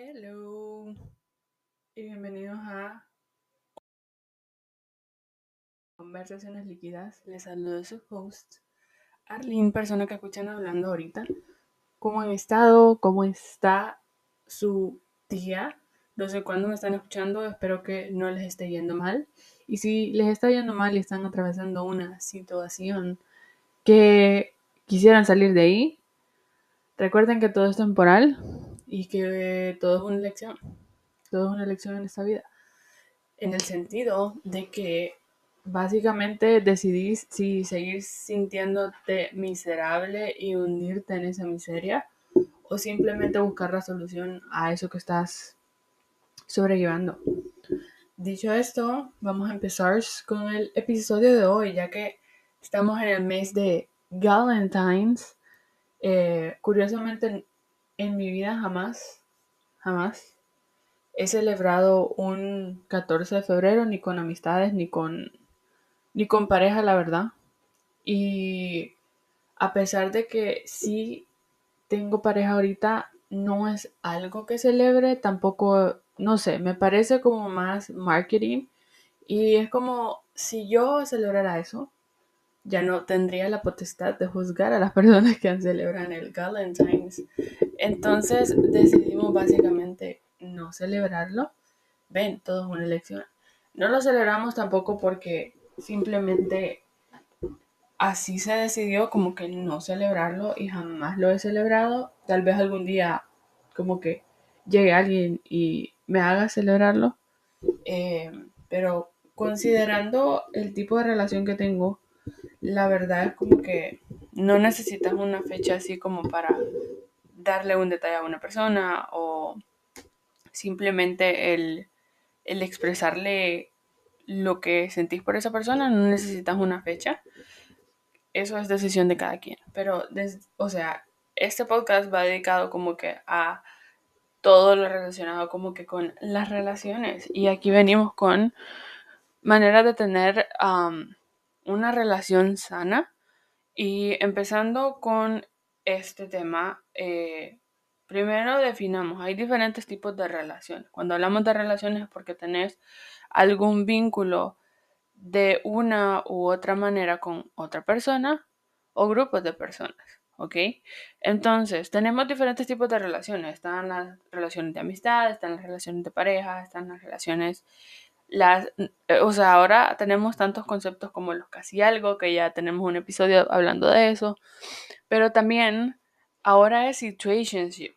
Hello y bienvenidos a Conversaciones Líquidas. Les saludo su host, Arlene, persona que escuchan hablando ahorita. ¿Cómo han estado? ¿Cómo está su día? No sé cuándo me están escuchando, espero que no les esté yendo mal. Y si les está yendo mal y están atravesando una situación que quisieran salir de ahí, recuerden que todo es temporal y que todo es una lección. Todo es una lección en esta vida. En el sentido de que básicamente decidís si seguir sintiéndote miserable y hundirte en esa miseria o simplemente buscar la solución a eso que estás sobrellevando. Dicho esto, vamos a empezar con el episodio de hoy, ya que estamos en el mes de Valentine's. Eh, curiosamente, en mi vida jamás, jamás he celebrado un 14 de febrero ni con amistades ni con ni con pareja, la verdad. Y a pesar de que sí tengo pareja ahorita, no es algo que celebre, tampoco, no sé, me parece como más marketing y es como si yo celebrara eso, ya no tendría la potestad de juzgar a las personas que celebran el Valentine's. Entonces decidimos básicamente no celebrarlo. Ven, todo es una elección. No lo celebramos tampoco porque simplemente así se decidió como que no celebrarlo y jamás lo he celebrado. Tal vez algún día como que llegue alguien y me haga celebrarlo. Eh, pero considerando el tipo de relación que tengo, la verdad es como que no necesitas una fecha así como para darle un detalle a una persona o simplemente el, el expresarle lo que sentís por esa persona, no necesitas una fecha. Eso es decisión de cada quien. Pero, o sea, este podcast va dedicado como que a todo lo relacionado como que con las relaciones. Y aquí venimos con maneras de tener una relación sana. Y empezando con este tema, eh, primero definamos, hay diferentes tipos de relaciones. Cuando hablamos de relaciones es porque tenés algún vínculo de una u otra manera con otra persona o grupos de personas. ¿Ok? Entonces, tenemos diferentes tipos de relaciones. Están las relaciones de amistad, están las relaciones de pareja, están las relaciones las, eh, o sea, ahora tenemos tantos conceptos como los casi algo, que ya tenemos un episodio hablando de eso, pero también ahora es situationship.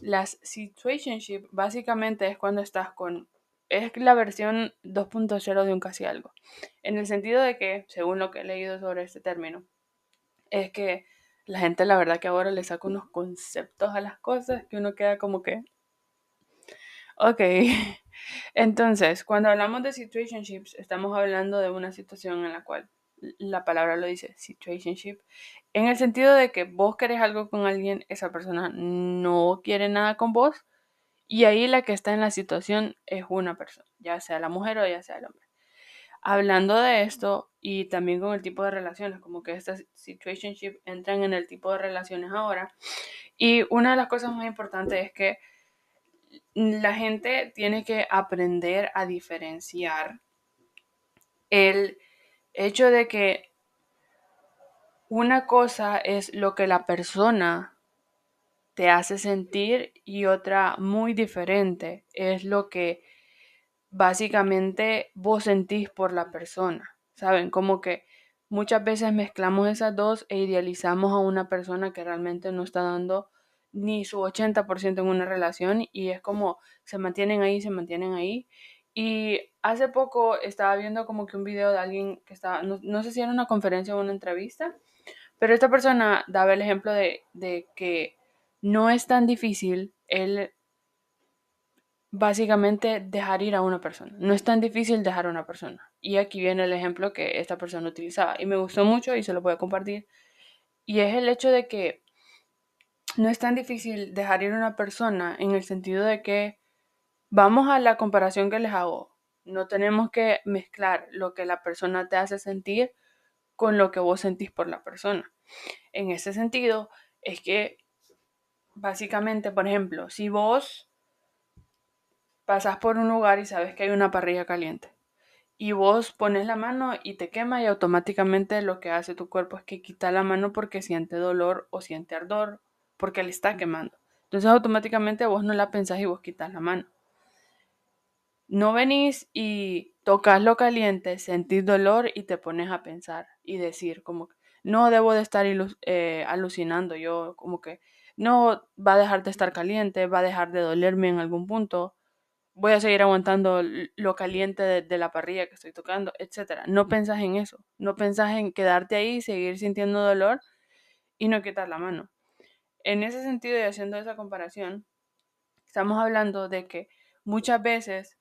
Las situationship básicamente es cuando estás con, es la versión 2.0 de un casi algo, en el sentido de que, según lo que he leído sobre este término, es que la gente la verdad que ahora le saca unos conceptos a las cosas que uno queda como que, ok, entonces, cuando hablamos de situationships, estamos hablando de una situación en la cual la palabra lo dice, situationship, en el sentido de que vos querés algo con alguien, esa persona no quiere nada con vos, y ahí la que está en la situación es una persona, ya sea la mujer o ya sea el hombre. Hablando de esto y también con el tipo de relaciones, como que estas situationship entran en el tipo de relaciones ahora. Y una de las cosas más importantes es que la gente tiene que aprender a diferenciar el hecho de que una cosa es lo que la persona te hace sentir y otra muy diferente es lo que básicamente vos sentís por la persona. ¿Saben? Como que muchas veces mezclamos esas dos e idealizamos a una persona que realmente no está dando ni su 80% en una relación y es como se mantienen ahí, se mantienen ahí. Y hace poco estaba viendo como que un video de alguien que estaba, no, sé si era una conferencia o una entrevista, pero esta persona daba el ejemplo de, de que no es tan difícil el básicamente dejar ir a una persona. No es tan difícil dejar a una persona. Y aquí viene el ejemplo que esta persona utilizaba y me gustó mucho y se lo voy a compartir. Y es el hecho de que no es tan difícil dejar ir a una persona en el sentido de que vamos a la comparación que les hago. No tenemos que mezclar lo que la persona te hace sentir con lo que vos sentís por la persona. En ese sentido, es que básicamente, por ejemplo, si vos pasas por un lugar y sabes que hay una parrilla caliente. Y vos pones la mano y te quema y automáticamente lo que hace tu cuerpo es que quita la mano porque siente dolor o siente ardor porque le está quemando. Entonces automáticamente vos no la pensás y vos quitas la mano. No venís y tocas lo caliente, sentís dolor y te pones a pensar y decir como no debo de estar eh, alucinando yo, como que no va a dejar de estar caliente, va a dejar de dolerme en algún punto, voy a seguir aguantando lo caliente de, la parrilla que estoy tocando, etc. No pensás en eso, no pensás en quedarte ahí, seguir sintiendo dolor y no quitar la mano. En ese sentido y haciendo esa comparación, estamos hablando de que muchas veces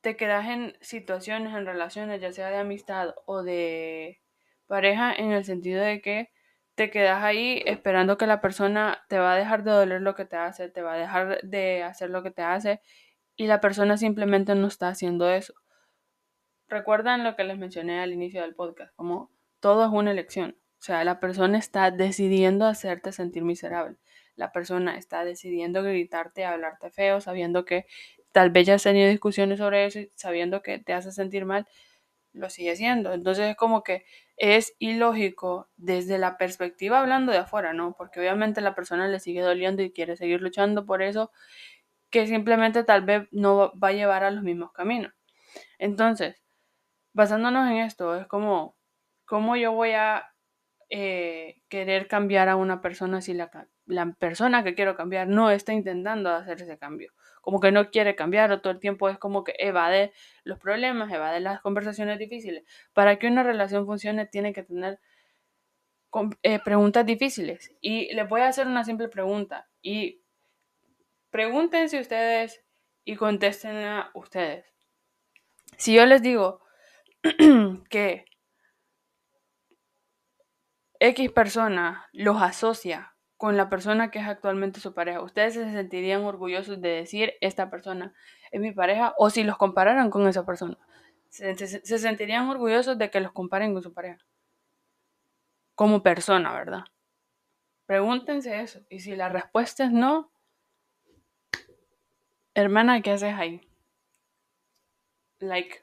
te quedas en situaciones, en relaciones, ya sea de amistad o de pareja, en el sentido de que te quedas ahí esperando que la persona te va a dejar de doler lo que te hace, te va a dejar de hacer lo que te hace y la persona simplemente no está haciendo eso. Recuerdan lo que les mencioné al inicio del podcast, como todo es una elección. O sea, la persona está decidiendo hacerte sentir miserable. La persona está decidiendo gritarte, hablarte feo, sabiendo que tal vez ya has tenido discusiones sobre eso y sabiendo que te hace sentir mal, lo sigue haciendo. Entonces es como que es ilógico desde la perspectiva hablando de afuera, ¿no? Porque obviamente la persona le sigue doliendo y quiere seguir luchando por eso que simplemente tal vez no va a llevar a los mismos caminos. Entonces, basándonos en esto, es como, ¿cómo yo voy a eh, querer cambiar a una persona si la, la, persona que quiero cambiar no está intentando hacer ese cambio? Como que no quiere cambiar o todo el tiempo es como que evade los problemas, evade las conversaciones difíciles. Para que una relación funcione tiene que tener eh, preguntas difíciles. Y les voy a hacer una simple pregunta y Pregúntense ustedes y contesten a ustedes. Si yo les digo que X persona los asocia con la persona que es actualmente su pareja, ¿ustedes se sentirían orgullosos de decir esta persona es mi pareja? O si los compararan con esa persona, ¿se, se sentirían orgullosos de que los comparen con su pareja? Como persona, ¿verdad? Pregúntense eso. Y si la respuesta es no, hermana, ¿qué haces ahí? Like,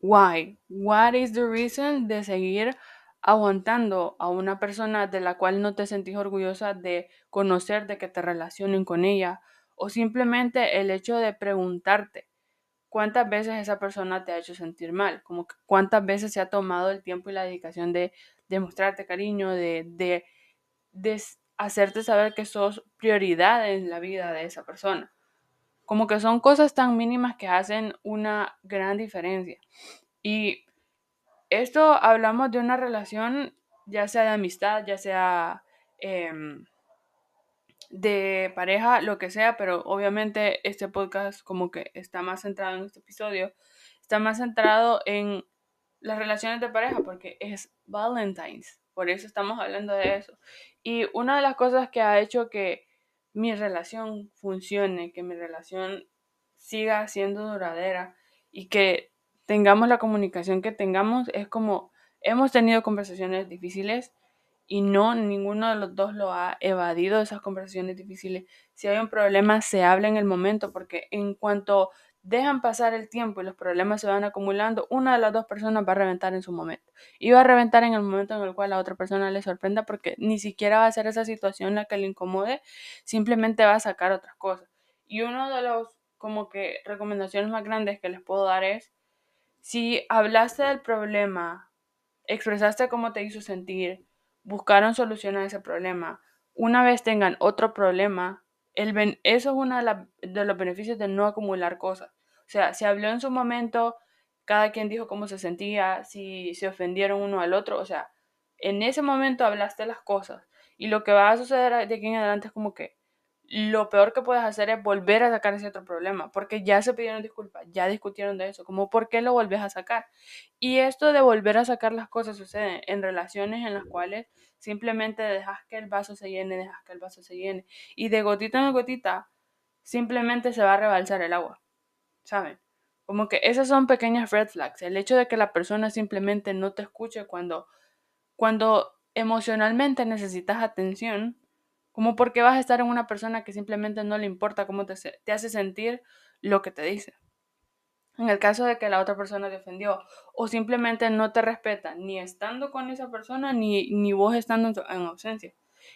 why? What is the reason de seguir aguantando a una persona de la cual no te sentís orgullosa de conocer, de que te relacionen con ella? O simplemente el hecho de preguntarte cuántas veces esa persona te ha hecho sentir mal, como cuántas veces se ha tomado el tiempo y la dedicación de demostrarte cariño, de, de, de hacerte saber que sos prioridad en la vida de esa persona. Como que son cosas tan mínimas que hacen una gran diferencia. Y esto hablamos de una relación, ya sea de amistad, ya sea em, de pareja, lo que sea, pero obviamente este podcast como que está más centrado en este episodio, está más centrado en las relaciones de pareja porque es Valentine's, por eso estamos hablando de eso. Y una de las cosas que ha hecho que mi relación funcione, que mi relación siga siendo duradera y que tengamos la comunicación que tengamos, es como hemos tenido conversaciones difíciles y no ninguno de los dos lo ha evadido esas conversaciones difíciles. Si hay un problema, se habla en el momento, porque en cuanto dejan pasar el tiempo y los problemas se van acumulando, una de las dos personas va a reventar en su momento. Y va a reventar en el momento en el cual la otra persona le sorprenda porque ni siquiera va a ser esa situación la que le incomode, simplemente va a sacar otras cosas. Y uno de los como que recomendaciones más grandes que les puedo dar es si hablaste del problema, expresaste cómo te hizo sentir, buscaron solución a ese problema, una vez tengan otro problema, el eso es uno de, los beneficios de no acumular cosas. O sea, se habló en su momento, cada quien dijo cómo se sentía, si se ofendieron uno al otro, o sea, en ese momento hablaste las cosas. Y lo que va a suceder de aquí en adelante es como que lo peor que puedes hacer es volver a sacar ese otro problema, porque ya se pidieron disculpas, ya discutieron de eso, como por qué lo volvés a sacar. Y esto de volver a sacar las cosas sucede en relaciones en las cuales simplemente dejas que el vaso se llene, dejas que el vaso se llene, y de gotita en gotita simplemente se va a rebalsar el agua, ¿saben? Como que esas son pequeñas red flags, el hecho de que la persona simplemente no te escuche cuando, cuando emocionalmente necesitas atención, Como por qué vas a estar en una persona que simplemente no le importa cómo te, te hace sentir lo que te dice. En el caso de que la otra persona te ofendió o simplemente no te respeta, ni estando con esa persona, ni, ni vos estando en ausencia.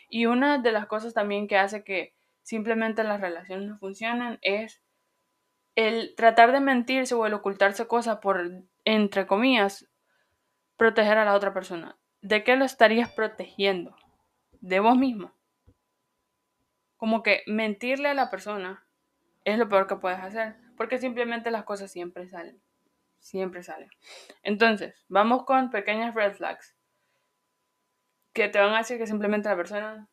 Y una de las cosas también que hace que simplemente las relaciones no funcionan es el tratar de mentirse o el ocultarse cosas por, entre comillas, proteger a la otra persona. ¿De qué lo estarías protegiendo? De vos mismo. Como que mentirle a la persona es lo peor que puedes hacer, porque simplemente las cosas siempre salen. Siempre salen. Entonces, vamos con pequeñas red flags que te van a decir que simplemente la persona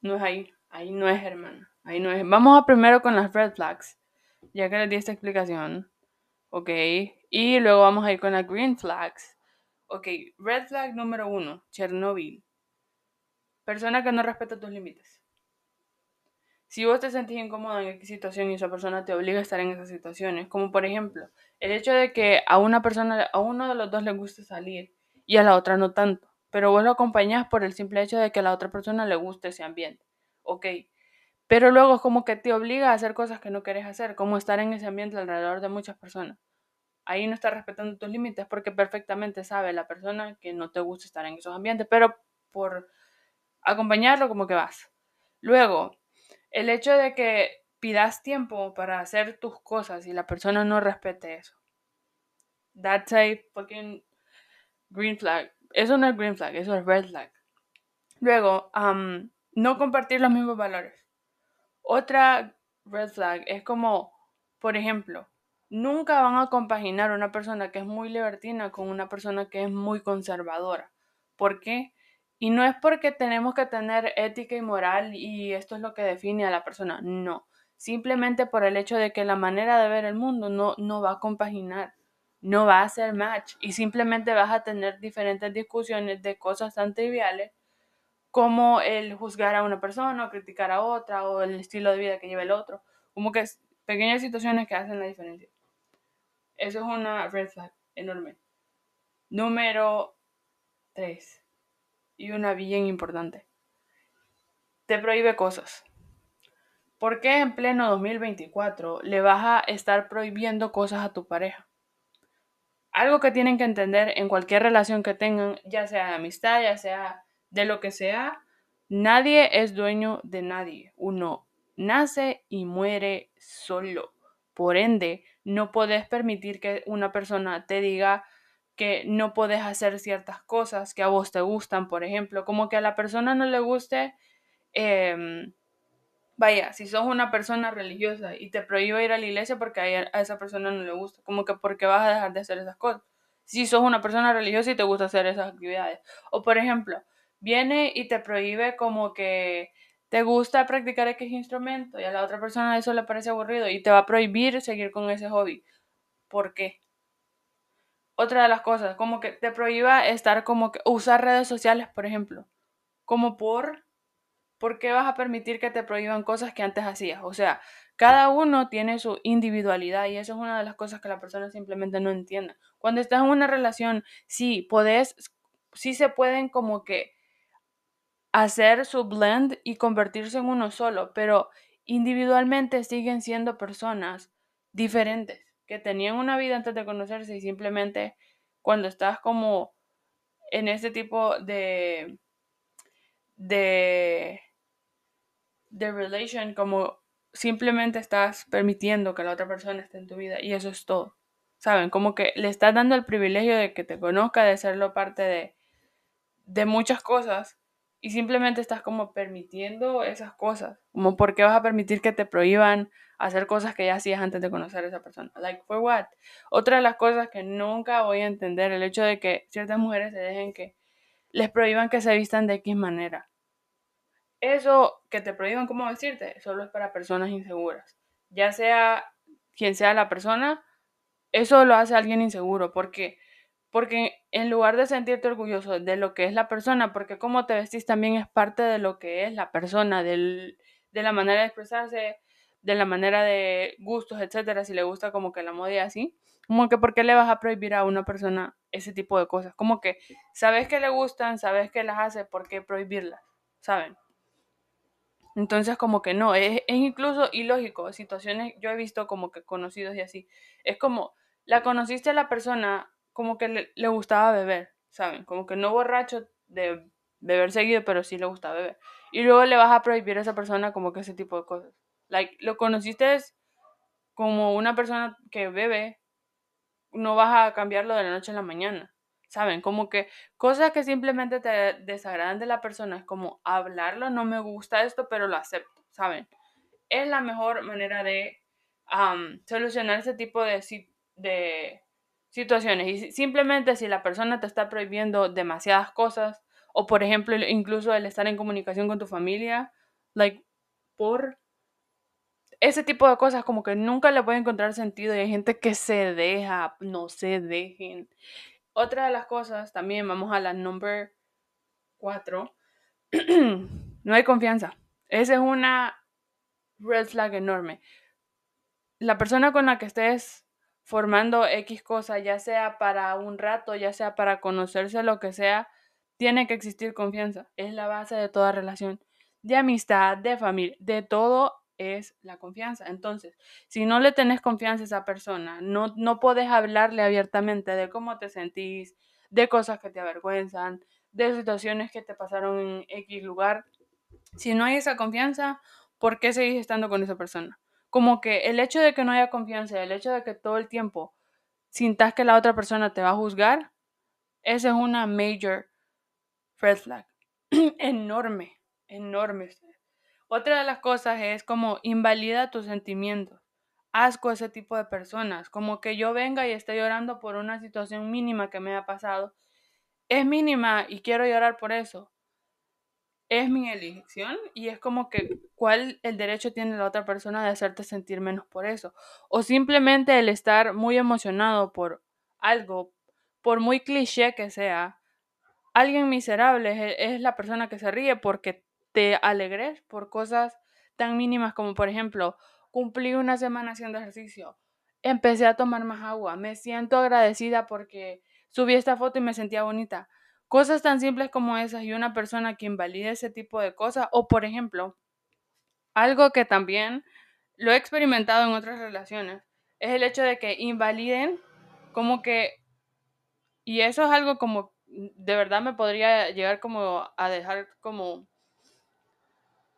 no es ahí. Ahí no es, hermano. Ahí no es. Vamos a primero con las red flags, ya que les di esta explicación. Ok. Y luego vamos a ir con las green flags. Ok, red flag número uno, Chernobyl. Persona que no respeta tus límites. Si vos te sentís incómodo en qué situación y esa persona te obliga a estar en esas situaciones, como por ejemplo, el hecho de que a una persona, a uno de los dos le guste salir y a la otra no tanto, pero vos lo acompañás por el simple hecho de que a la otra persona le guste ese ambiente. Ok, pero luego es como que te obliga a hacer cosas que no querés hacer, como estar en ese ambiente alrededor de muchas personas. Ahí no está respetando tus límites porque perfectamente sabe la persona que no te gusta estar en esos ambientes, pero por acompañarlo como que vas. Luego, el hecho de que pidas tiempo para hacer tus cosas y la persona no respete eso. That's a fucking green flag. Eso no es green flag, eso es red flag. Luego, um, no compartir los mismos valores. Otra red flag es como, por ejemplo, nunca van a compaginar una persona que es muy libertina con una persona que es muy conservadora. ¿Por qué? Y no es porque tenemos que tener ética y moral y esto es lo que define a la persona, no. Simplemente por el hecho de que la manera de ver el mundo no, no va a compaginar, no va a ser match y simplemente vas a tener diferentes discusiones de cosas tan triviales como el juzgar a una persona o criticar a otra o el estilo de vida que lleva el otro. Como que es pequeñas situaciones que hacen la diferencia. Eso es una red flag enorme. Número 3 y una bien importante. Te prohíbe cosas. ¿Por qué en pleno 2024 le vas a estar prohibiendo cosas a tu pareja? Algo que tienen que entender en cualquier relación que tengan, ya sea de amistad, ya sea de lo que sea, nadie es dueño de nadie. Uno nace y muere solo. Por ende, no puedes permitir que una persona te diga, que no puedes hacer ciertas cosas que a vos te gustan, por ejemplo, como que a la persona no le guste, em, vaya, si sos una persona religiosa y te prohíbe ir a la iglesia porque a esa persona no le gusta, como que porque vas a dejar de hacer esas cosas. Si sos una persona religiosa y te gusta hacer esas actividades. O por ejemplo, viene y te prohíbe como que te gusta practicar X instrumento y a la otra persona eso le parece aburrido y te va a prohibir seguir con ese hobby. ¿Por qué? Otra de las cosas, como que te prohíba estar como que usar redes sociales, por ejemplo. Como por, ¿por qué vas a permitir que te prohíban cosas que antes hacías? O sea, cada uno tiene su individualidad y eso es una de las cosas que la persona simplemente no entiende. Cuando estás en una relación, sí, podés, sí se pueden como que hacer su blend y convertirse en uno solo, pero individualmente siguen siendo personas diferentes que tenían una vida antes de conocerse y simplemente cuando estás como en ese tipo de de de relation como simplemente estás permitiendo que la otra persona esté en tu vida y eso es todo. ¿Saben? Como que le estás dando el privilegio de que te conozca, de serlo parte de, de muchas cosas y simplemente estás como permitiendo esas cosas. Como por qué vas a permitir que te prohíban hacer cosas que ya hacías antes de conocer a esa persona. Like, for what? Otra de las cosas que nunca voy a entender, el hecho de que ciertas mujeres se dejen que les prohíban que se vistan de X manera. Eso que te prohíban, ¿cómo decirte? Solo es para personas inseguras. Ya sea quien sea la persona, eso lo hace alguien inseguro. porque porque en lugar de sentirte orgulloso de lo que es la persona, porque cómo te vestís también es parte de lo que es la persona, de la manera de expresarse, de la manera de gustos, etcétera, si le gusta como que la moda así, como que por qué le vas a prohibir a una persona ese tipo de cosas, como que sabes que le gustan, sabes que las hace, ¿por qué prohibirlas? ¿Saben? Entonces como que no, es, es incluso ilógico, situaciones, yo he visto como que conocidos y así, es como, la conociste a la persona como que le, gustaba beber, ¿saben? Como que no borracho de beber seguido, pero sí le gustaba beber. Y luego le vas a prohibir a esa persona como que ese tipo de cosas. Like, lo conociste como una persona que bebe, no vas a cambiarlo de la noche a la mañana. ¿Saben? Como que cosas que simplemente te desagradan de la persona, es como hablarlo, no me gusta esto, pero lo acepto, ¿saben? Es la mejor manera de solucionar ese tipo de, de situaciones. Y simplemente si la persona te está prohibiendo demasiadas cosas, o por ejemplo, incluso el estar en comunicación con tu familia, like, por ese tipo de cosas como que nunca le puede encontrar sentido y hay gente que se deja, no se dejen. Otra de las cosas, también vamos a la number 4, no hay confianza. Esa es una red flag enorme. La persona con la que estés formando X cosa, ya sea para un rato, ya sea para conocerse, lo que sea, tiene que existir confianza. Es la base de toda relación, de amistad, de familia, de todo es la confianza. Entonces, si no le tenés confianza a esa persona, no, no podés hablarle abiertamente de cómo te sentís, de cosas que te avergüenzan, de situaciones que te pasaron en X lugar. Si no hay esa confianza, ¿por qué seguís estando con esa persona? Como que el hecho de que no haya confianza, el hecho de que todo el tiempo sintas que la otra persona te va a juzgar, esa es una major red flag. enorme, enorme. Otra de las cosas es como invalida tus sentimientos. Asco a ese tipo de personas. Como que yo venga y esté llorando por una situación mínima que me ha pasado. Es mínima y quiero llorar por eso. Es mi elección y es como que cuál el derecho tiene la otra persona de hacerte sentir menos por eso. O simplemente el estar muy emocionado por algo, por muy cliché que sea. Alguien miserable es, es la persona que se ríe porque te alegres por cosas tan mínimas como, por ejemplo, cumplí una semana haciendo ejercicio, empecé a tomar más agua, me siento agradecida porque subí esta foto y me sentía bonita. Cosas tan simples como esas y una persona que invalide ese tipo de cosas, o por ejemplo, algo que también lo he experimentado en otras relaciones, es el hecho de que invaliden como que, y eso es algo como, de verdad me podría llegar como a dejar como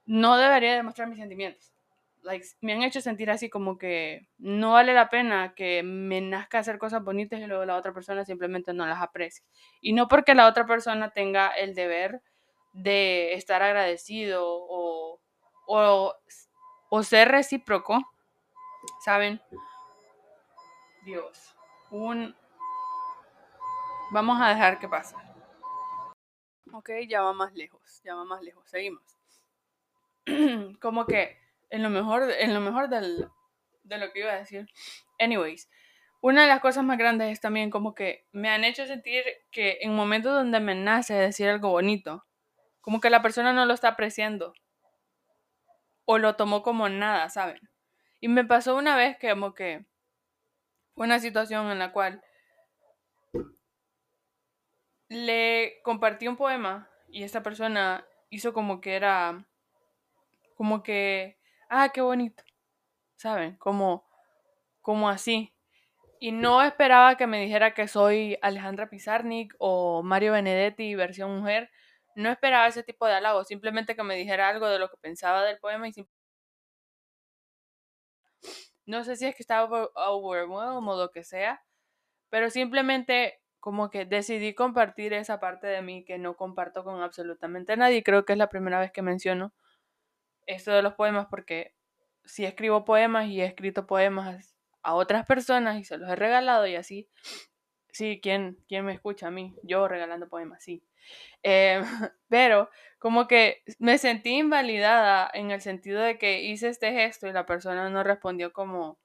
no debería demostrar mis sentimientos. Like, me han hecho sentir así como que no vale la pena que me nazca hacer cosas bonitas y luego la otra persona simplemente no las aprecie. Y no porque la otra persona tenga el deber de estar agradecido o, o, o ser recíproco, ¿saben? Dios, un... Vamos a dejar que pase. Ok, ya va más lejos, ya va más lejos, seguimos. como que en lo mejor, en lo mejor del, de lo que iba a decir. Anyways, una de las cosas más grandes es también como que me han hecho sentir que en momentos donde me nace decir algo bonito, como que la persona no lo está apreciando o lo tomó como nada, ¿saben? Y me pasó una vez que como que fue una situación en la cual le compartí un poema y esta persona hizo como que era como que, ah, qué bonito, ¿saben? Como, como así. Y no esperaba que me dijera que soy Alejandra Pizarnik o Mario Benedetti versión mujer. No esperaba ese tipo de halago, simplemente que me dijera algo de lo que pensaba del poema y no sé si es que estaba overwhelmed o lo que sea, pero simplemente como que decidí compartir esa parte de mí que no comparto con absolutamente nadie. Creo que es la primera vez que menciono esto de los poemas porque si escribo poemas y he escrito poemas a otras personas y se los he regalado y así, sí, ¿quién, quién me escucha a mí? Yo regalando poemas, sí. Eh, pero como que me sentí invalidada en el sentido de que hice este gesto y la persona no respondió como,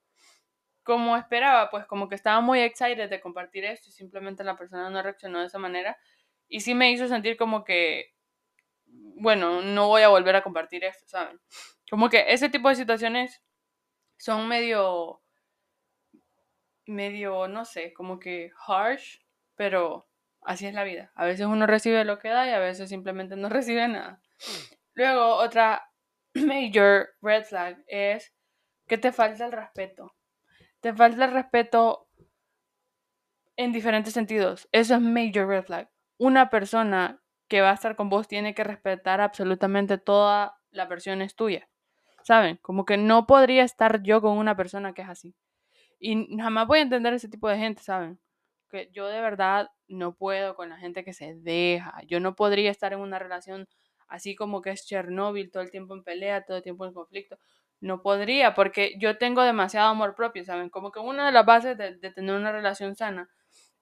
como esperaba, pues como que estaba muy excited de compartir esto y simplemente la persona no reaccionó de esa manera. Y sí me hizo sentir como que bueno, no voy a volver a compartir esto, ¿saben? Como que ese tipo de situaciones son medio, medio, no sé, como que harsh, pero así es la vida. A veces uno recibe lo que da y a veces simplemente no recibe nada. Luego, otra major red flag es que te falta el respeto. Te falta el respeto en diferentes sentidos. Eso es major red flag. Una persona que va a estar con vos tiene que respetar absolutamente toda la versión es tuya. ¿Saben? Como que no podría estar yo con una persona que es así. Y jamás voy a entender ese tipo de gente, ¿saben? Que yo de verdad no puedo con la gente que se deja. Yo no podría estar en una relación así como que es Chernobyl, todo el tiempo en pelea, todo el tiempo en conflicto. No podría, porque yo tengo demasiado amor propio, ¿saben? Como que una de las bases de tener una relación sana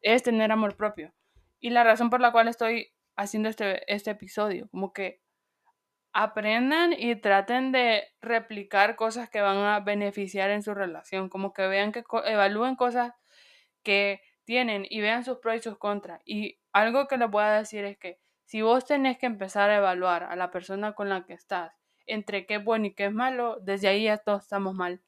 es tener amor propio. Y la razón por la cual estoy haciendo este, este episodio, como que aprendan y traten de replicar cosas que van a beneficiar en su relación, como que vean que evalúen cosas que tienen y vean sus pros y sus contras. Y algo que les voy a decir es que si vos tenés que empezar a evaluar a la persona con la que estás entre qué es bueno y qué es malo, desde ahí ya todos estamos mal.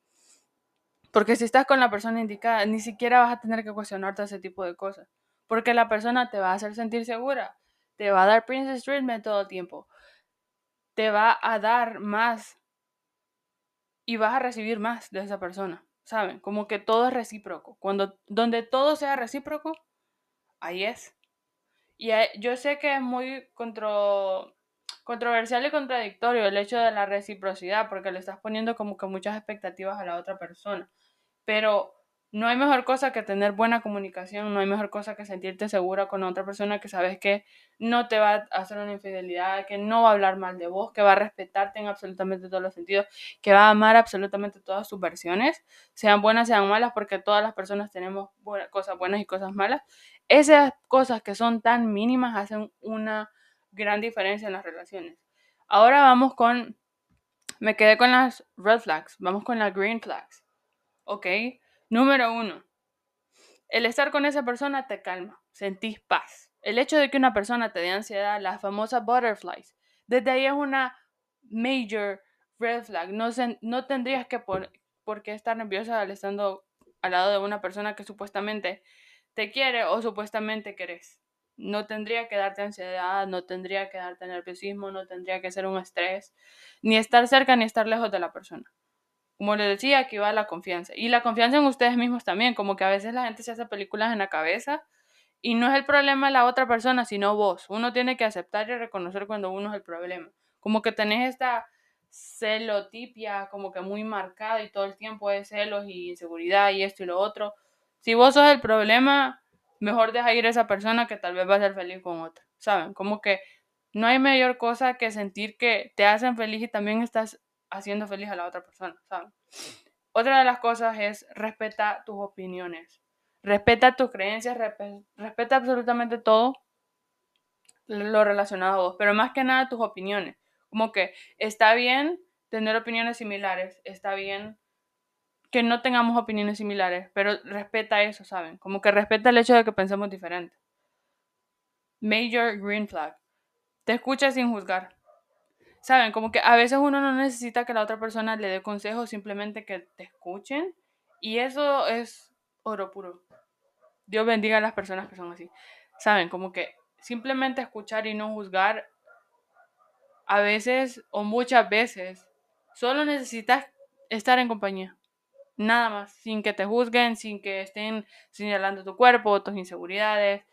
Porque si estás con la persona indicada, ni siquiera vas a tener que cuestionarte ese tipo de cosas. Porque la persona te va a hacer sentir segura, te va a dar Princess Treatment todo el tiempo, te va a dar más y vas a recibir más de esa persona, ¿saben? Como que todo es recíproco. Cuando, donde todo sea recíproco, ahí es. Y yo sé que es muy contro, controversial y contradictorio el hecho de la reciprocidad, porque le estás poniendo como que muchas expectativas a la otra persona. Pero no hay mejor cosa que tener buena comunicación, no hay mejor cosa que sentirte segura con otra persona que sabes que no te va a hacer una infidelidad, que no va a hablar mal de vos, que va a respetarte en absolutamente todos los sentidos, que va a amar absolutamente todas sus versiones, sean buenas, sean malas, porque todas las personas tenemos cosas buenas y cosas malas. Esas cosas que son tan mínimas hacen una gran diferencia en las relaciones. Ahora vamos con, me quedé con las red flags, vamos con las green flags. ¿ok? Número uno, el estar con esa persona te calma, sentís paz. El hecho de que una persona te dé ansiedad, las famosas butterflies, desde ahí es una major red flag. No, tendrías que por, por qué estar nerviosa al estando al lado de una persona que supuestamente te quiere o supuestamente querés. No tendría que darte ansiedad, no tendría que darte nerviosismo, no tendría que ser un estrés, ni estar cerca ni estar lejos de la persona como les decía, aquí va la confianza. Y la confianza en ustedes mismos también, como que a veces la gente se hace películas en la cabeza y no es el problema de la otra persona, sino vos. Uno tiene que aceptar y reconocer cuando uno es el problema. Como que tenés esta celotipia como que muy marcada y todo el tiempo es celos y inseguridad y esto y lo otro. Si vos sos el problema, mejor deja ir a esa persona que tal vez va a ser feliz con otra. ¿Saben? Como que no hay mayor cosa que sentir que te hacen feliz y también estás haciendo feliz a la otra persona, ¿sabes? Otra de las cosas es respeta tus opiniones, respeta tus creencias, respeta absolutamente todo lo relacionado a vos, pero más que nada tus opiniones. Como que está bien tener opiniones similares, está bien que no tengamos opiniones similares, pero respeta eso, ¿saben? Como que respeta el hecho de que pensemos diferente. Major green flag. Te escucha sin juzgar. Saben, como que a veces uno no necesita que la otra persona le dé consejos, simplemente que te escuchen. Y eso es oro puro. Dios bendiga a las personas que son así. Saben, como que simplemente escuchar y no juzgar, a veces o muchas veces, solo necesitas estar en compañía. Nada más, sin que te juzguen, sin que estén señalando tu cuerpo, tus inseguridades.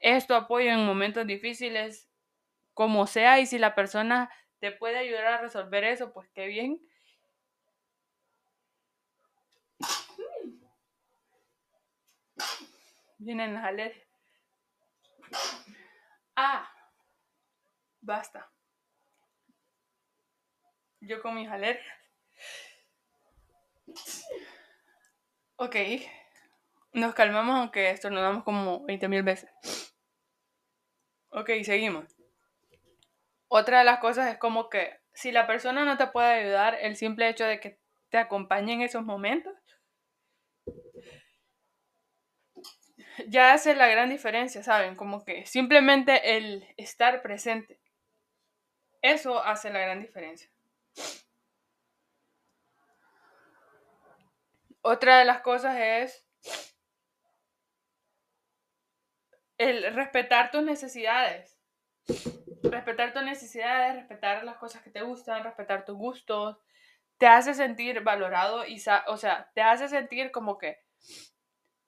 Esto apoyo en momentos difíciles como sea y si la persona te puede ayudar a resolver eso, pues qué bien. Vienen las alergias. Ah, basta. Yo con mis alergias. Ok. Nos calmamos aunque esto nos damos como 20.000 veces. Ok, seguimos. Otra de las cosas es como que si la persona no te puede ayudar, el simple hecho de que te acompañe en esos momentos, ya hace la gran diferencia, ¿saben? Como que simplemente el estar presente, eso hace la gran diferencia. Otra de las cosas es el respetar tus necesidades respetar tus necesidades, respetar las cosas que te gustan, respetar tus gustos, te hace sentir valorado y, o sea, te hace sentir como que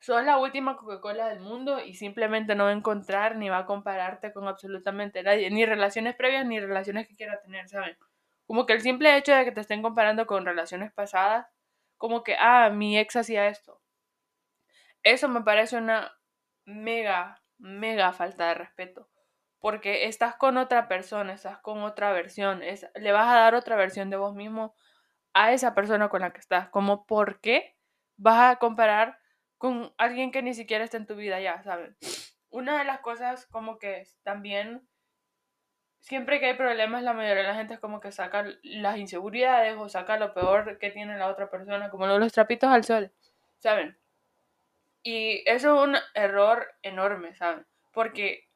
sos la última Coca-Cola del mundo y simplemente no va a encontrar ni va a compararte con absolutamente nadie, ni relaciones previas ni relaciones que quiera tener, ¿saben? Como que el simple hecho de que te estén comparando con relaciones pasadas, como que, ah, mi ex hacía esto. Eso me parece una mega, mega falta de respeto. Porque estás con otra persona, estás con otra versión, le vas a dar otra versión de vos mismo a esa persona con la que estás. Como, ¿por qué vas a comparar con alguien que ni siquiera está en tu vida ya, ¿saben? Una de las cosas como que también, siempre que hay problemas, la mayoría de la gente es como que saca las inseguridades o saca lo peor que tiene la otra persona, como los trapitos al sol, ¿saben? Y eso es un error enorme, ¿saben? Porque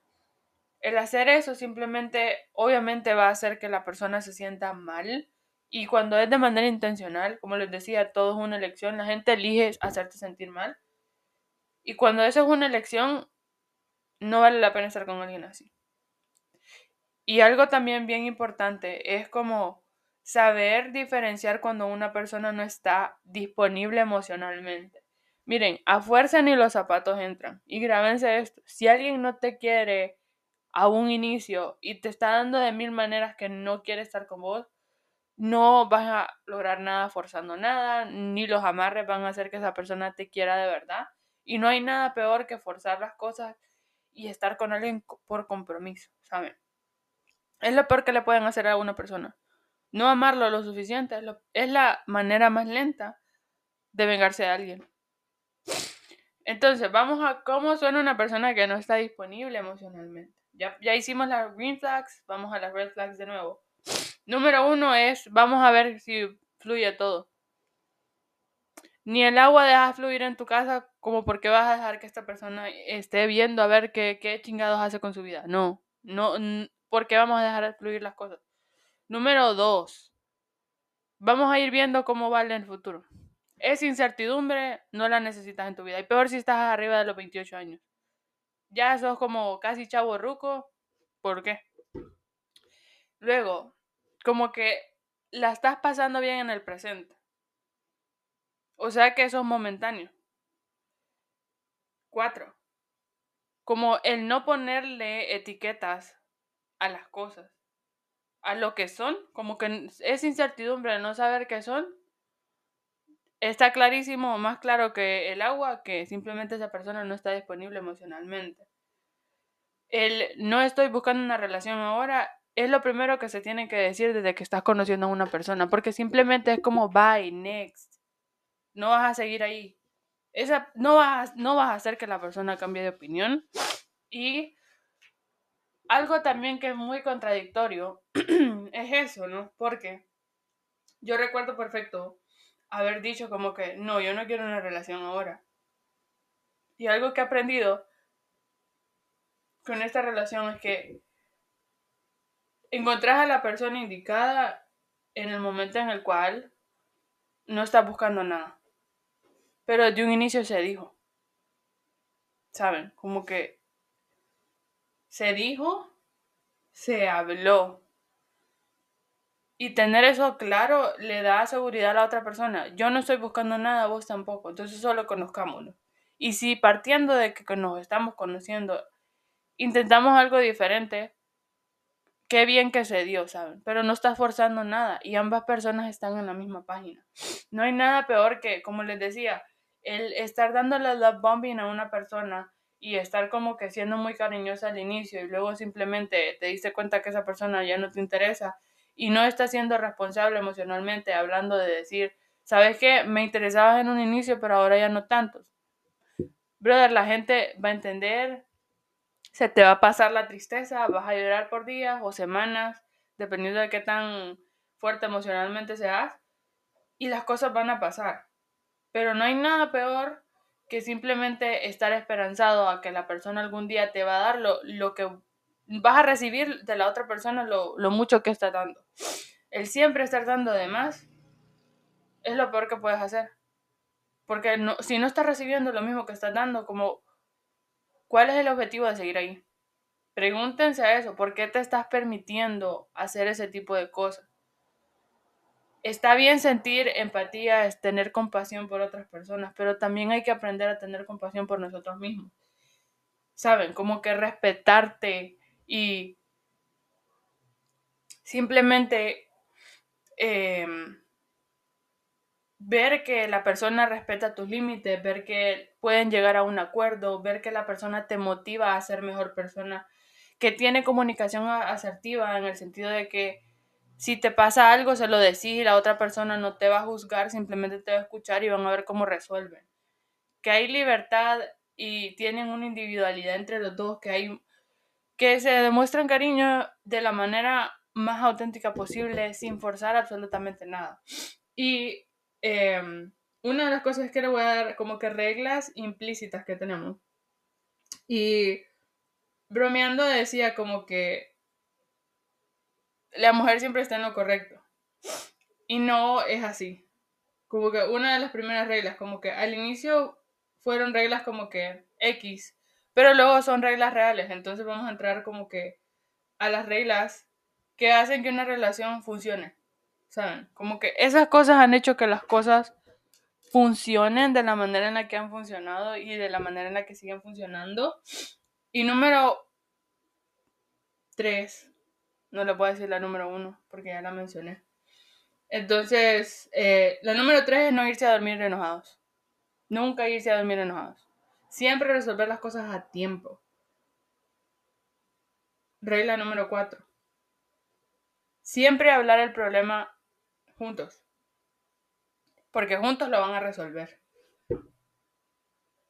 el hacer eso simplemente, obviamente va a hacer que la persona se sienta mal. Y cuando es de manera intencional, como les decía, todo es una elección, la gente elige hacerte sentir mal. Y cuando eso es una elección, no vale la pena estar con alguien así. Y algo también bien importante es como saber diferenciar cuando una persona no está disponible emocionalmente. Miren, a fuerza ni los zapatos entran. Y grábense esto. Si alguien no te quiere a un inicio y te está dando de mil maneras que no quiere estar con vos, no vas a lograr nada forzando nada, ni los amarres van a hacer que esa persona te quiera de verdad. Y no hay nada peor que forzar las cosas y estar con alguien por compromiso, ¿saben? Es lo peor que le pueden hacer a una persona. No amarlo lo suficiente es, la manera más lenta de vengarse de alguien. Entonces, vamos a cómo suena una persona que no está disponible emocionalmente. Ya, ya hicimos las green flags, vamos a las red flags de nuevo. Número uno es, vamos a ver si fluye todo. Ni el agua deja fluir en tu casa, como porque vas a dejar que esta persona esté viendo a ver qué, qué chingados hace con su vida. No, no, porque vamos a dejar fluir las cosas. Número dos, vamos a ir viendo cómo va en el futuro. Es incertidumbre, no la necesitas en tu vida. Y peor si estás arriba de los 28 años. Ya sos como casi chavo ruco. ¿Por qué? Luego, como que la estás pasando bien en el presente. O sea que eso es momentáneo. Cuatro. Como el no ponerle etiquetas a las cosas. A lo que son. Como que es incertidumbre no saber qué son. Está clarísimo, más claro que el agua, que simplemente esa persona no está disponible emocionalmente. El no estoy buscando una relación ahora es lo primero que se tiene que decir desde que estás conociendo a una persona, porque simplemente es como bye, next no vas a seguir ahí. Esa, no, vas, no vas a hacer que la persona cambie de opinión. Y algo también que es muy contradictorio es eso, ¿no? Porque yo recuerdo perfecto haber dicho como que no, yo no quiero una relación ahora. Y algo que he aprendido con esta relación es que encontrás a la persona indicada en el momento en el cual no estás buscando nada. Pero desde un inicio se dijo. ¿Saben? Como que se dijo, se habló. Y tener eso claro le da seguridad a la otra persona. Yo no estoy buscando nada, vos tampoco. Entonces solo conozcámonos. Y si partiendo de que nos estamos conociendo, intentamos algo diferente, qué bien que se dio, ¿saben? Pero no está forzando nada y ambas personas están en la misma página. No hay nada peor que, como les decía, el estar dándole love bombing a una persona y estar como que siendo muy cariñosa al inicio y luego simplemente te diste cuenta que esa persona ya no te interesa y no estás siendo responsable emocionalmente hablando de decir, ¿sabes qué? Me interesabas en un inicio, pero ahora ya no tantos. Brother, la gente va a entender, se te va a pasar la tristeza, vas a llorar por días o semanas, dependiendo de qué tan fuerte emocionalmente seas, y las cosas van a pasar. Pero no hay nada peor que simplemente estar esperanzado a que la persona algún día te va a dar lo, que vas a recibir de la otra persona, lo, mucho que está dando. El siempre estar dando de más es lo peor que puedes hacer. Porque si no estás recibiendo lo mismo que estás dando, como, ¿cuál es el objetivo de seguir ahí? Pregúntense a eso, ¿por qué te estás permitiendo hacer ese tipo de cosas? Está bien sentir empatía, es tener compasión por otras personas, pero también hay que aprender a tener compasión por nosotros mismos. ¿Saben? Como que respetarte y simplemente em, ver que la persona respeta tus límites, ver que pueden llegar a un acuerdo, ver que la persona te motiva a ser mejor persona, que tiene comunicación asertiva en el sentido de que si te pasa algo se lo decís y la otra persona no te va a juzgar, simplemente te va a escuchar y van a ver cómo resuelven. Que hay libertad y tienen una individualidad entre los dos, que hay que se demuestran cariño de la manera más auténtica posible sin forzar absolutamente nada. Y Em, una de las cosas que le voy a dar como que reglas implícitas que tenemos. Y bromeando decía como que la mujer siempre está en lo correcto. Y no es así. Como que una de las primeras reglas, como que al inicio fueron reglas como que X, pero luego son reglas reales. Entonces vamos a entrar como que a las reglas que hacen que una relación funcione. ¿saben? Como que esas cosas han hecho que las cosas funcionen de la manera en la que han funcionado y de la manera en la que siguen funcionando. Y número tres, no le puedo decir la número uno porque ya la mencioné. Entonces, eh, la número tres es no irse a dormir enojados. Nunca irse a dormir enojados. Siempre resolver las cosas a tiempo. Regla número cuatro. Siempre hablar el problema juntos. Porque juntos lo van a resolver.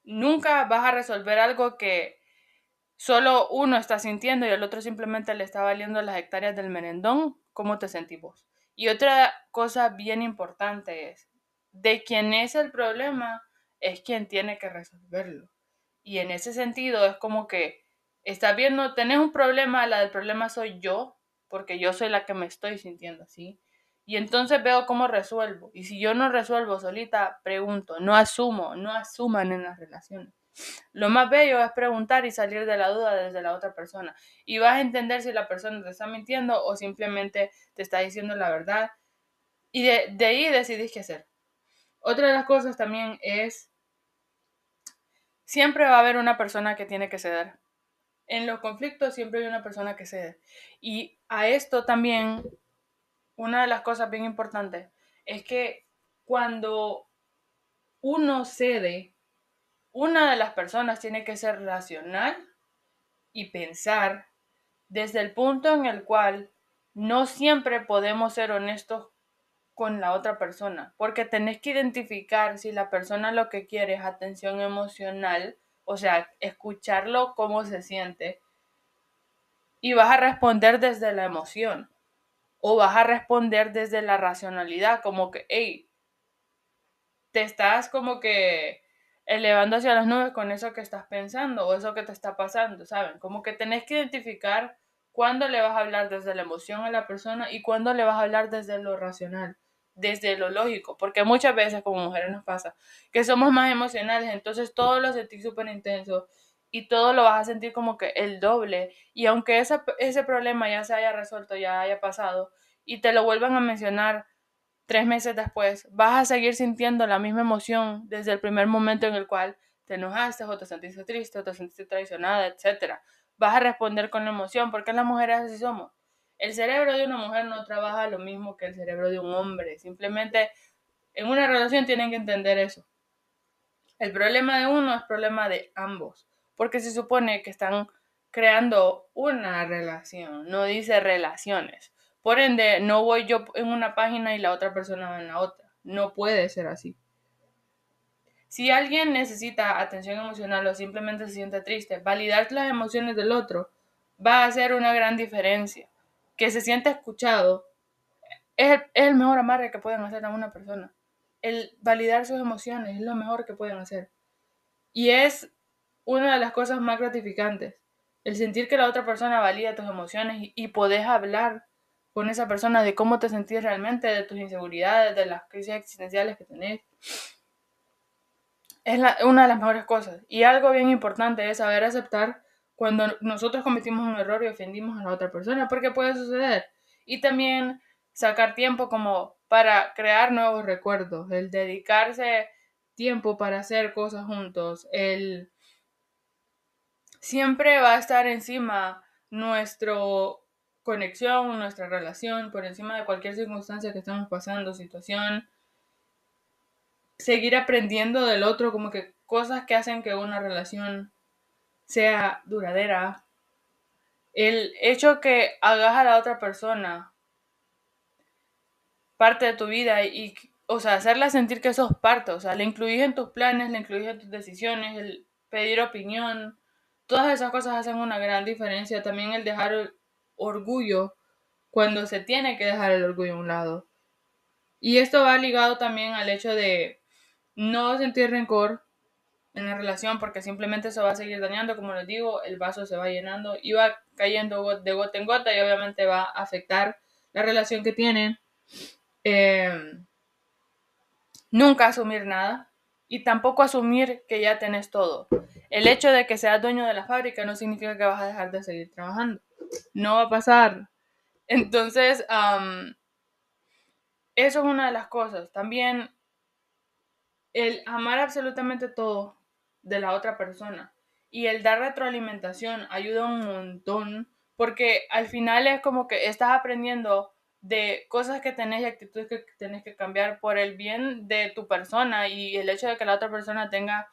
Nunca vas a resolver algo que solo uno está sintiendo y el otro simplemente le está valiendo las hectáreas del merendón. ¿Cómo te sentís vos? Y otra cosa bien importante es, de quien es el problema es quien tiene que resolverlo. Y en ese sentido es como que estás viendo, tenés un problema, la del problema soy yo, porque yo soy la que me estoy sintiendo así. Y entonces veo cómo resuelvo. Y si yo no resuelvo solita, pregunto, no asumo, no asuman en las relaciones. Lo más bello es preguntar y salir de la duda desde la otra persona. Y vas a entender si la persona te está mintiendo o simplemente te está diciendo la verdad. Y de, de ahí decidís qué hacer. Otra de las cosas también es, siempre va a haber una persona que tiene que ceder. En los conflictos siempre hay una persona que cede. Y a esto también una de las cosas bien importantes es que cuando uno cede, una de las personas tiene que ser racional y pensar desde el punto en el cual no siempre podemos ser honestos con la otra persona, porque tenés que identificar si la persona lo que quiere es atención emocional, o sea, escucharlo cómo se siente, y vas a responder desde la emoción o vas a responder desde la racionalidad, como que, hey, te estás como que elevando hacia las nubes con eso que estás pensando o eso que te está pasando, ¿saben? Como que tenés que identificar cuándo le vas a hablar desde la emoción a la persona y cuándo le vas a hablar desde lo racional, desde lo lógico, porque muchas veces como mujeres nos pasa que somos más emocionales, entonces todo lo sentís súper intenso y todo lo vas a sentir como que el doble. Y aunque ese, ese problema ya se haya resuelto, ya haya pasado, y te lo vuelvan a mencionar tres meses después, vas a seguir sintiendo la misma emoción desde el primer momento en el cual te enojaste o te sentiste triste o te sentiste traicionada, etc. Vas a responder con la emoción, porque las mujeres así somos. El cerebro de una mujer no trabaja lo mismo que el cerebro de un hombre. Simplemente en una relación tienen que entender eso. El problema de uno es problema de ambos porque se supone que están creando una relación, no dice relaciones. Por ende, no voy yo en una página y la otra persona en la otra. No puede ser así. Si alguien necesita atención emocional o simplemente se siente triste, validar las emociones del otro va a hacer una gran diferencia. Que se sienta escuchado es el, mejor amarre que pueden hacer a una persona. El validar sus emociones es lo mejor que pueden hacer. Y es una de las cosas más gratificantes. El sentir que la otra persona valida tus emociones y, podés hablar con esa persona de cómo te sentís realmente, de tus inseguridades, de las crisis existenciales que tenés. Es una de las mejores cosas. Y algo bien importante es saber aceptar cuando nosotros cometimos un error y ofendimos a la otra persona, porque puede suceder. Y también sacar tiempo como para crear nuevos recuerdos, el dedicarse tiempo para hacer cosas juntos, el siempre va a estar encima nuestra conexión, nuestra relación, por encima de cualquier circunstancia que estemos pasando, situación. Seguir aprendiendo del otro, como que cosas que hacen que una relación sea duradera. El hecho que hagas a la otra persona parte de tu vida y, o sea, hacerla sentir que sos parte, o sea, le incluís en tus planes, le incluís en tus decisiones, el pedir opinión, todas esas cosas hacen una gran diferencia. También el dejar orgullo cuando se tiene que dejar el orgullo a un lado. Y esto va ligado también al hecho de no sentir rencor en la relación porque simplemente se va a seguir dañando, como les digo, el vaso se va llenando y va cayendo de gota en gota y obviamente va a afectar la relación que tienen. Em, nunca asumir nada y tampoco asumir que ya tenés todo. El hecho de que seas dueño de la fábrica no significa que vas a dejar de seguir trabajando. No va a pasar. Entonces, eso es una de las cosas. También el amar absolutamente todo de la otra persona y el dar retroalimentación ayuda un montón porque al final es como que estás aprendiendo de cosas que tenés y actitudes que tenés que cambiar por el bien de tu persona y el hecho de que la otra persona tenga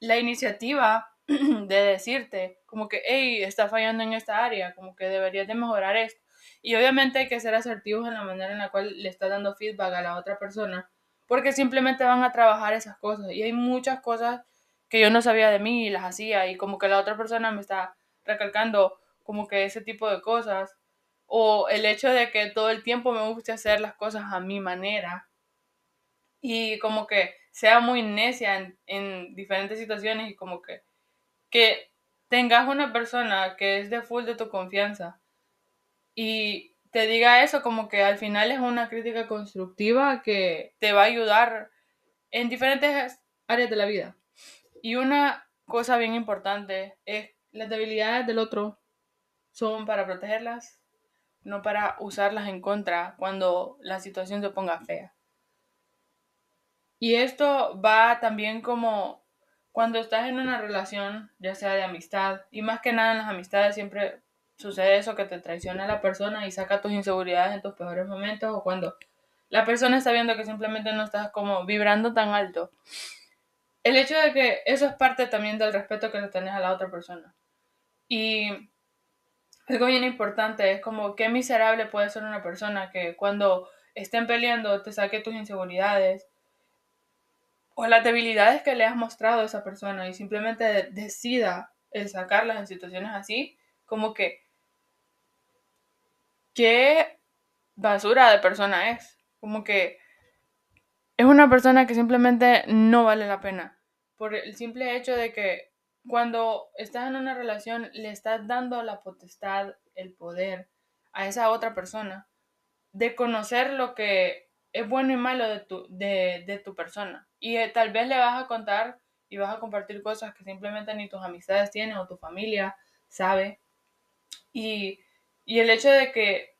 la iniciativa de decirte como que, hey, está fallando en esta área, como que deberías de mejorar esto. Y obviamente hay que ser asertivos en la manera en la cual le está dando feedback a la otra persona, porque simplemente van a trabajar esas cosas. Y hay muchas cosas que yo no sabía de mí y las hacía, y como que la otra persona me está recalcando como que ese tipo de cosas o el hecho de que todo el tiempo me guste hacer las cosas a mi manera y como que sea muy necia en, diferentes situaciones y como que, que tengas una persona que es de full de tu confianza y te diga eso como que al final es una crítica constructiva que te va a ayudar en diferentes áreas de la vida. Y una cosa bien importante es las debilidades del otro son para protegerlas no para usarlas en contra cuando la situación se ponga fea. Y esto va también como cuando estás en una relación, ya sea de amistad, y más que nada en las amistades siempre sucede eso, que te traiciona la persona y saca tus inseguridades en tus peores momentos, o cuando la persona está viendo que simplemente no estás como vibrando tan alto. El hecho de que eso es parte también del respeto que le tenés a la otra persona. Y algo bien importante es como qué miserable puede ser una persona que cuando estén peleando te saque tus inseguridades o las debilidades que le has mostrado a esa persona y simplemente decida el sacarlas en situaciones así, como que qué basura de persona es. Como que es una persona que simplemente no vale la pena. Por el simple hecho de que cuando estás en una relación, le estás dando la potestad, el poder a esa otra persona de conocer lo que es bueno y malo de tu, de, tu persona. Y eh, tal vez le vas a contar y vas a compartir cosas que simplemente ni tus amistades tienen o tu familia sabe. Y, y el hecho de que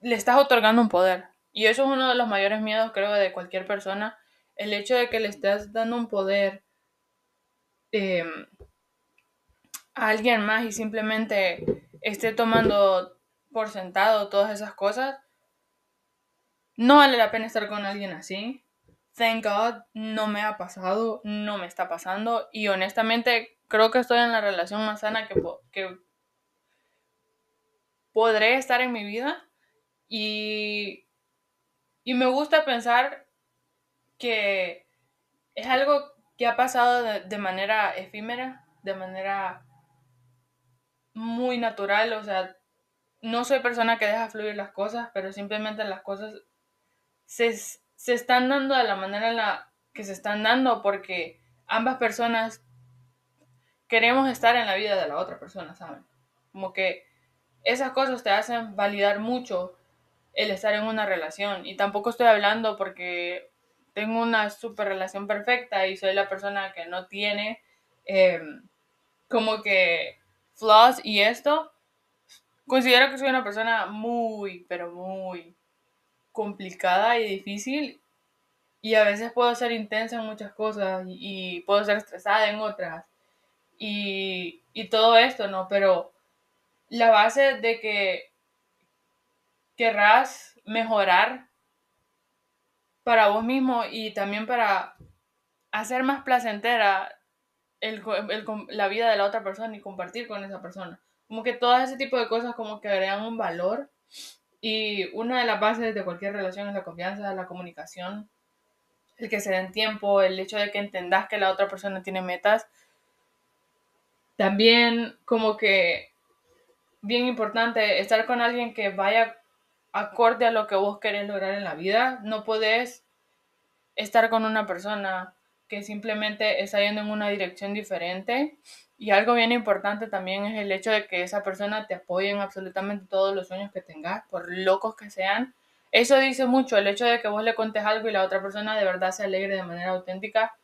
le estás otorgando un poder. Y eso es uno de los mayores miedos, creo, de cualquier persona. El hecho de que le estás dando un poder eh, a alguien más y simplemente esté tomando por sentado todas esas cosas, no vale la pena estar con alguien así. Thank God, no me ha pasado, no me está pasando y honestamente creo que estoy en la relación más sana que, que podré estar en mi vida y, y me gusta pensar que es algo que ha pasado de manera efímera, de manera muy natural, o sea, no soy persona que deja fluir las cosas, pero simplemente las cosas se, se están dando de la manera en la que se están dando porque ambas personas queremos estar en la vida de la otra persona, ¿saben? Como que esas cosas te hacen validar mucho el estar en una relación. Y tampoco estoy hablando porque tengo una super relación perfecta y soy la persona que no tiene em, como que flaws y esto, considero que soy una persona muy, pero muy complicada y difícil y a veces puedo ser intensa en muchas cosas y, puedo ser estresada en otras y, y todo esto, ¿no? Pero la base de que querrás mejorar para vos mismo y también para hacer más placentera el, la vida de la otra persona y compartir con esa persona. Como que todo ese tipo de cosas como que agregan un valor y una de las bases de cualquier relación es la confianza, la comunicación, el que se den tiempo, el hecho de que entendas que la otra persona tiene metas. También como que bien importante estar con alguien que vaya acorde a lo que vos querés lograr en la vida. No podés estar con una persona que simplemente está yendo en una dirección diferente. Y algo bien importante también es el hecho de que esa persona te apoye en absolutamente todos los sueños que tengas, por locos que sean. Eso dice mucho, el hecho de que vos le contes algo y la otra persona de verdad se alegre de manera auténtica.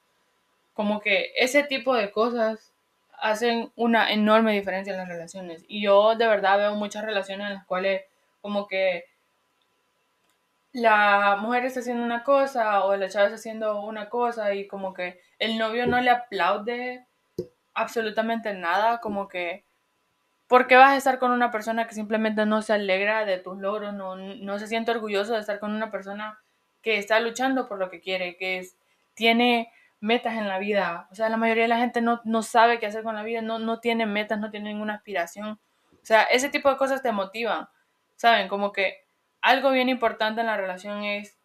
Como que ese tipo de cosas hacen una enorme diferencia en las relaciones. Y yo de verdad veo muchas relaciones en las cuales como que la mujer está haciendo una cosa o la chava está haciendo una cosa y como que el novio no le aplaude absolutamente nada, como que ¿por qué vas a estar con una persona que simplemente no se alegra de tus logros, no, no se siente orgulloso de estar con una persona que está luchando por lo que quiere, que tiene metas en la vida? O sea, la mayoría de la gente no, no sabe qué hacer con la vida, no, no tiene metas, no tiene ninguna aspiración. O sea, ese tipo de cosas te motivan, ¿saben? Como que algo bien importante en la relación es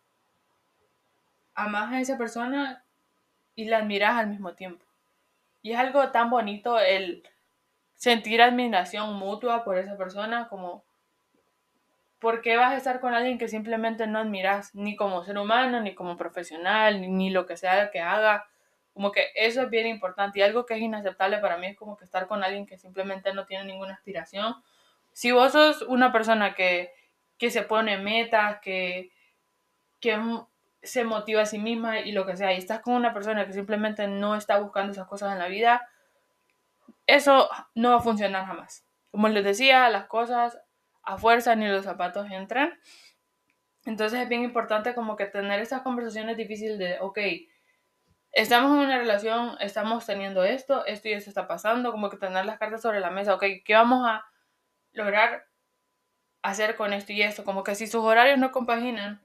amas a esa persona y la admiras al mismo tiempo. Y es algo tan bonito el sentir admiración mutua por esa persona como ¿por qué vas a estar con alguien que simplemente no admiras ni como ser humano, ni como profesional, ni, lo que sea que haga? Como que eso es bien importante y algo que es inaceptable para mí es como que estar con alguien que simplemente no tiene ninguna aspiración. Si vos sos una persona que que se pone metas, que, que se motiva a sí misma y lo que sea, y estás con una persona que simplemente no está buscando esas cosas en la vida, eso no va a funcionar jamás. Como les decía, las cosas a fuerza ni los zapatos entran. Entonces es bien importante como que tener esas conversaciones difíciles de, ok, estamos en una relación, estamos teniendo esto, esto y esto está pasando, como que tener las cartas sobre la mesa, ok, ¿qué vamos a lograr hacer con esto y esto, como que si sus horarios no compaginan,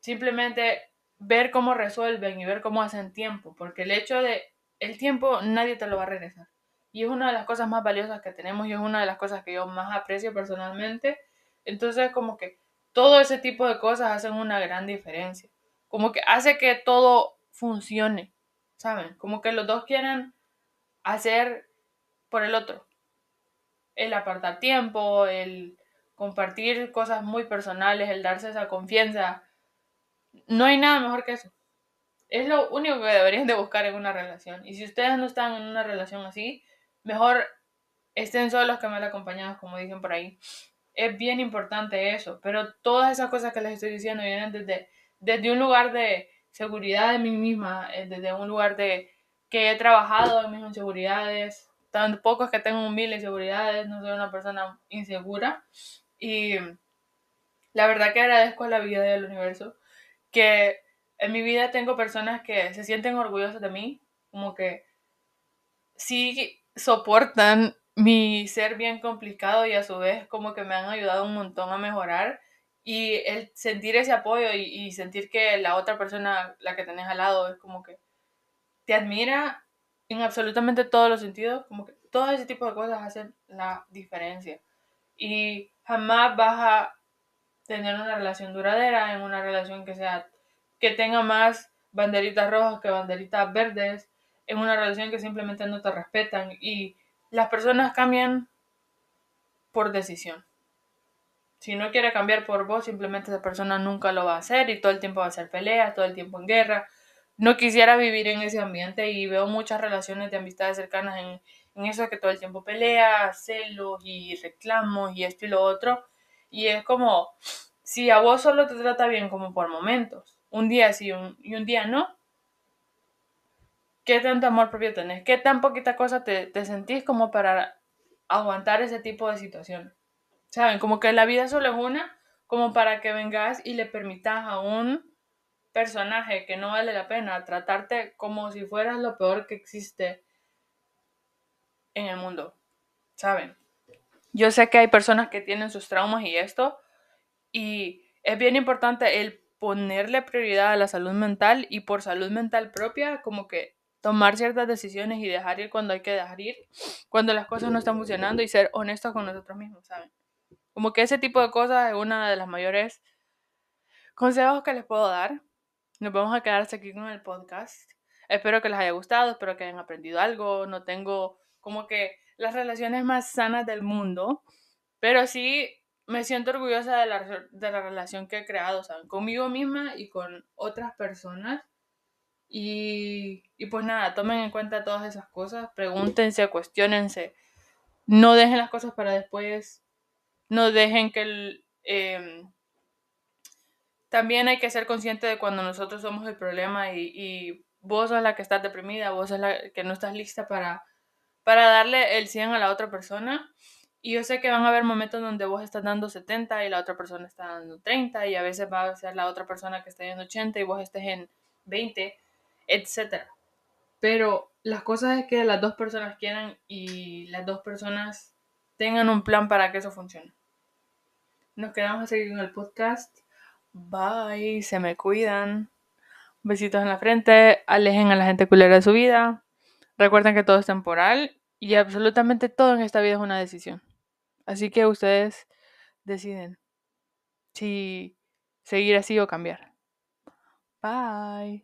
simplemente ver cómo resuelven y ver cómo hacen tiempo, porque el hecho de el tiempo nadie te lo va a regresar. Y es una de las cosas más valiosas que tenemos y es una de las cosas que yo más aprecio personalmente. Entonces, como que todo ese tipo de cosas hacen una gran diferencia. Como que hace que todo funcione, ¿saben? Como que los dos quieren hacer por el otro. El apartar tiempo, el compartir cosas muy personales, el darse esa confianza. No hay nada mejor que eso. Es lo único que deberían de buscar en una relación. Y si ustedes no están en una relación así, mejor estén solos que mal acompañados, como dicen por ahí. Es bien importante eso, pero todas esas cosas que les estoy diciendo vienen desde, desde un lugar de seguridad de mí misma, eh, desde un lugar de que he trabajado en mis inseguridades. Tampoco es que tengo mil inseguridades, no soy una persona insegura, y la verdad que agradezco a la vida del universo que en mi vida tengo personas que se sienten orgullosas de mí, como que sí soportan mi ser bien complicado y a su vez como que me han ayudado un montón a mejorar y el sentir ese apoyo y, sentir que la otra persona, la que tenés al lado, es como que te admira en absolutamente todos los sentidos, como que todo ese tipo de cosas hacen la diferencia. Y jamás vas a tener una relación duradera, en una relación que sea que tenga más banderitas rojas que banderitas verdes, en una relación que simplemente no te respetan y las personas cambian por decisión. Si no quiere cambiar por vos, simplemente esa persona nunca lo va a hacer y todo el tiempo va a hacer peleas, todo el tiempo en guerra. No quisiera vivir en ese ambiente y veo muchas relaciones de amistades cercanas en, en eso que todo el tiempo pelea, celos y reclamos y esto y lo otro. Y es como, si a vos solo te trata bien como por momentos, un día sí y un día no, ¿qué tanto amor propio tenés? ¿Qué tan poquita cosa te, te sentís como para aguantar ese tipo de situación. ¿Saben? Como que la vida solo es una, como para que vengas y le permitas a un personaje que no vale la pena tratarte como si fueras lo peor que existe en el mundo. ¿Saben? Yo sé que hay personas que tienen sus traumas y esto, y es bien importante el ponerle prioridad a la salud mental y por salud mental propia, como que tomar ciertas decisiones y dejar ir cuando hay que dejar ir, cuando las cosas no están funcionando y ser honestos con nosotros mismos, ¿saben? Como que ese tipo de cosas es una de las mayores consejos que les puedo dar. Nos vamos a quedarse aquí con el podcast. Espero que les haya gustado, espero que hayan aprendido algo. No tengo como que las relaciones más sanas del mundo, pero sí me siento orgullosa de la, de la relación que he creado, ¿saben? Conmigo misma y con otras personas. Y, y, pues nada, tomen en cuenta todas esas cosas, pregúntense, cuestionense. No dejen las cosas para después. No dejen que el... Em, también hay que ser consciente de cuando nosotros somos el problema y, y vos sos la que estás deprimida, vos sos la que no estás lista para, para darle el 100 a la otra persona. Y yo sé que van a haber momentos donde vos estás dando 70 y la otra persona está dando 30 y a veces va a ser la otra persona que está dando 80 y vos estés en 20, etc. Pero las cosas es que las dos personas quieran y las dos personas tengan un plan para que eso funcione. Nos quedamos a seguir en el podcast. Bye, se me cuidan. Besitos en la frente, alejen a la gente culera de su vida. Recuerden que todo es temporal y absolutamente todo en esta vida es una decisión. Así que ustedes deciden si seguir así o cambiar. Bye.